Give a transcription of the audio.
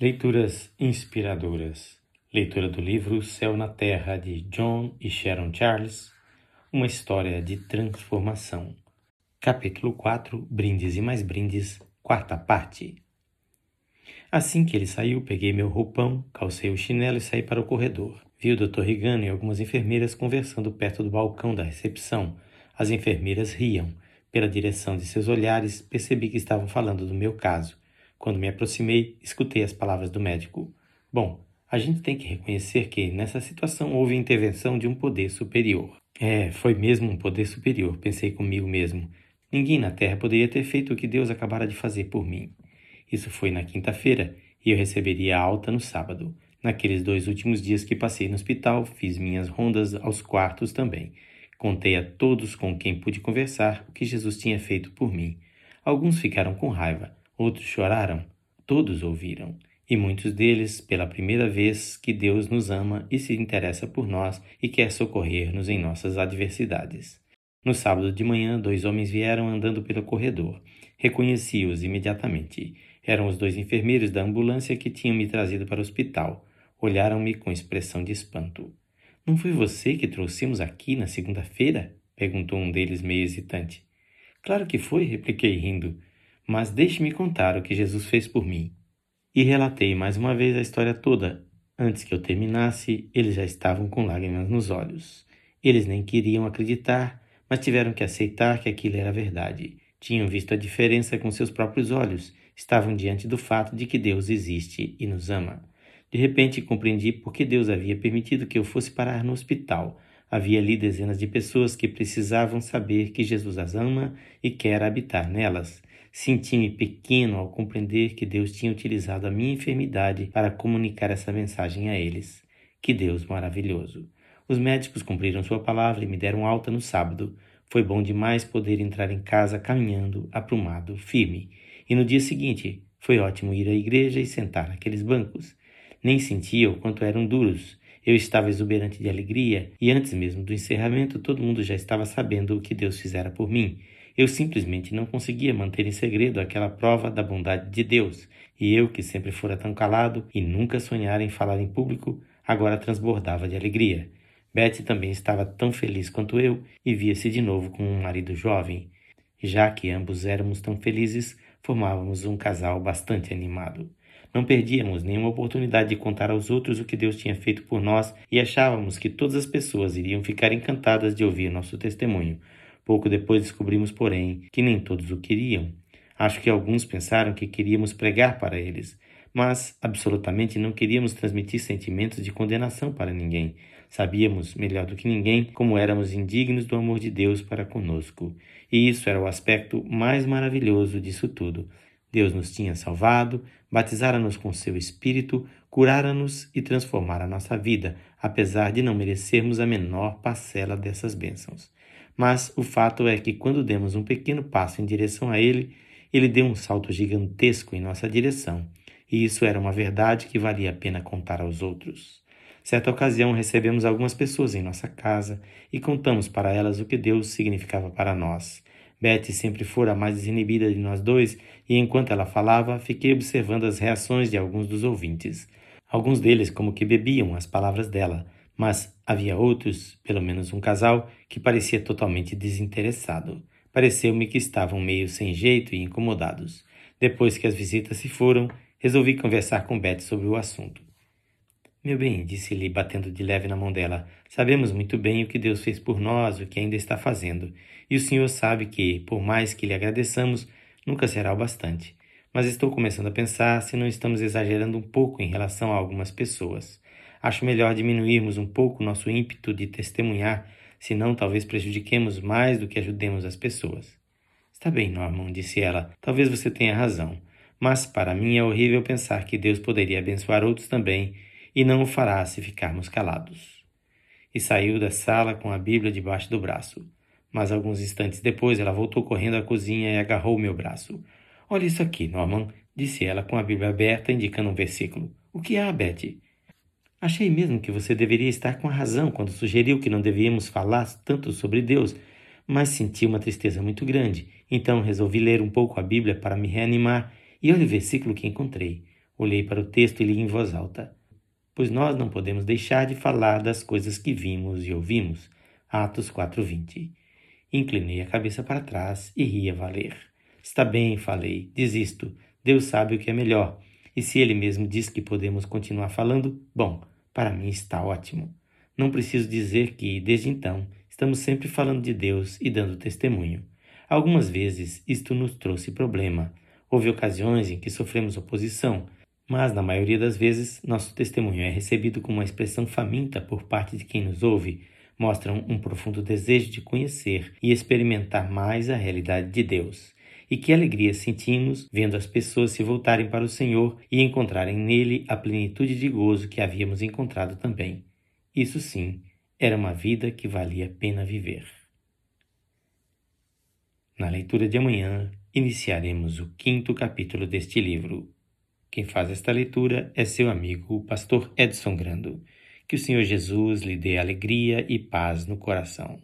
Leituras inspiradoras. Leitura do livro Céu na Terra de John e Sharon Charles. Uma história de transformação. Capítulo 4 Brindes e mais brindes. Quarta parte. Assim que ele saiu, peguei meu roupão, calcei o chinelo e saí para o corredor. Vi o Dr. Rigano e algumas enfermeiras conversando perto do balcão da recepção. As enfermeiras riam. Pela direção de seus olhares, percebi que estavam falando do meu caso. Quando me aproximei, escutei as palavras do médico. Bom, a gente tem que reconhecer que, nessa situação, houve intervenção de um poder superior. É, foi mesmo um poder superior, pensei comigo mesmo. Ninguém na Terra poderia ter feito o que Deus acabara de fazer por mim. Isso foi na quinta-feira e eu receberia a alta no sábado. Naqueles dois últimos dias que passei no hospital, fiz minhas rondas aos quartos também. Contei a todos com quem pude conversar o que Jesus tinha feito por mim. Alguns ficaram com raiva, outros choraram, todos ouviram. E muitos deles, pela primeira vez, que Deus nos ama e se interessa por nós e quer socorrer-nos em nossas adversidades. No sábado de manhã, dois homens vieram andando pelo corredor. Reconheci-os imediatamente. Eram os dois enfermeiros da ambulância que tinham me trazido para o hospital. Olharam-me com expressão de espanto. Não foi você que trouxemos aqui na segunda-feira? perguntou um deles meio hesitante. Claro que foi, repliquei rindo. Mas deixe-me contar o que Jesus fez por mim. E relatei mais uma vez a história toda. Antes que eu terminasse, eles já estavam com lágrimas nos olhos. Eles nem queriam acreditar, mas tiveram que aceitar que aquilo era verdade. Tinham visto a diferença com seus próprios olhos, estavam diante do fato de que Deus existe e nos ama. De repente compreendi por que Deus havia permitido que eu fosse parar no hospital. Havia ali dezenas de pessoas que precisavam saber que Jesus as ama e quer habitar nelas. Senti-me pequeno ao compreender que Deus tinha utilizado a minha enfermidade para comunicar essa mensagem a eles. Que Deus maravilhoso! Os médicos cumpriram sua palavra e me deram alta no sábado. Foi bom demais poder entrar em casa caminhando, aprumado, firme. E no dia seguinte, foi ótimo ir à igreja e sentar naqueles bancos. Nem sentia o quanto eram duros. Eu estava exuberante de alegria e antes mesmo do encerramento todo mundo já estava sabendo o que Deus fizera por mim. Eu simplesmente não conseguia manter em segredo aquela prova da bondade de Deus, e eu, que sempre fora tão calado e nunca sonhara em falar em público, agora transbordava de alegria. Betty também estava tão feliz quanto eu e via-se de novo com um marido jovem. Já que ambos éramos tão felizes, formávamos um casal bastante animado. Não perdíamos nenhuma oportunidade de contar aos outros o que Deus tinha feito por nós e achávamos que todas as pessoas iriam ficar encantadas de ouvir nosso testemunho. Pouco depois descobrimos, porém, que nem todos o queriam. Acho que alguns pensaram que queríamos pregar para eles, mas absolutamente não queríamos transmitir sentimentos de condenação para ninguém. Sabíamos, melhor do que ninguém, como éramos indignos do amor de Deus para conosco. E isso era o aspecto mais maravilhoso disso tudo. Deus nos tinha salvado, batizara-nos com seu Espírito, curara-nos e transformara a nossa vida, apesar de não merecermos a menor parcela dessas bênçãos. Mas o fato é que quando demos um pequeno passo em direção a Ele, Ele deu um salto gigantesco em nossa direção, e isso era uma verdade que valia a pena contar aos outros. Certa ocasião recebemos algumas pessoas em nossa casa e contamos para elas o que Deus significava para nós. Betty sempre fora a mais desinibida de nós dois, e enquanto ela falava, fiquei observando as reações de alguns dos ouvintes. Alguns deles como que bebiam as palavras dela, mas havia outros, pelo menos um casal, que parecia totalmente desinteressado. Pareceu-me que estavam meio sem jeito e incomodados. Depois que as visitas se foram, resolvi conversar com Betty sobre o assunto. Meu bem, disse-lhe, batendo de leve na mão dela, sabemos muito bem o que Deus fez por nós, o que ainda está fazendo. E o Senhor sabe que, por mais que lhe agradeçamos, nunca será o bastante. Mas estou começando a pensar se não estamos exagerando um pouco em relação a algumas pessoas. Acho melhor diminuirmos um pouco nosso ímpeto de testemunhar, senão talvez prejudiquemos mais do que ajudemos as pessoas. Está bem, Norman, disse ela. Talvez você tenha razão. Mas para mim é horrível pensar que Deus poderia abençoar outros também e não o fará se ficarmos calados. E saiu da sala com a Bíblia debaixo do braço. Mas alguns instantes depois ela voltou correndo à cozinha e agarrou meu braço. Olha isso aqui, Norman, disse ela com a Bíblia aberta, indicando um versículo. O que há, Betty? Achei mesmo que você deveria estar com a razão quando sugeriu que não devíamos falar tanto sobre Deus, mas senti uma tristeza muito grande. Então resolvi ler um pouco a Bíblia para me reanimar e olha o versículo que encontrei. Olhei para o texto e li em voz alta. Pois nós não podemos deixar de falar das coisas que vimos e ouvimos. Atos 4:20. Inclinei a cabeça para trás e ri a valer. Está bem, falei. Desisto. Deus sabe o que é melhor. E se ele mesmo diz que podemos continuar falando, bom, para mim está ótimo. Não preciso dizer que, desde então, estamos sempre falando de Deus e dando testemunho. Algumas vezes isto nos trouxe problema. Houve ocasiões em que sofremos oposição, mas na maioria das vezes nosso testemunho é recebido com uma expressão faminta por parte de quem nos ouve, mostram um profundo desejo de conhecer e experimentar mais a realidade de Deus. E que alegria sentimos vendo as pessoas se voltarem para o Senhor e encontrarem nele a plenitude de gozo que havíamos encontrado também. Isso sim, era uma vida que valia a pena viver. Na leitura de amanhã, iniciaremos o quinto capítulo deste livro. Quem faz esta leitura é seu amigo, o pastor Edson Grando. Que o Senhor Jesus lhe dê alegria e paz no coração.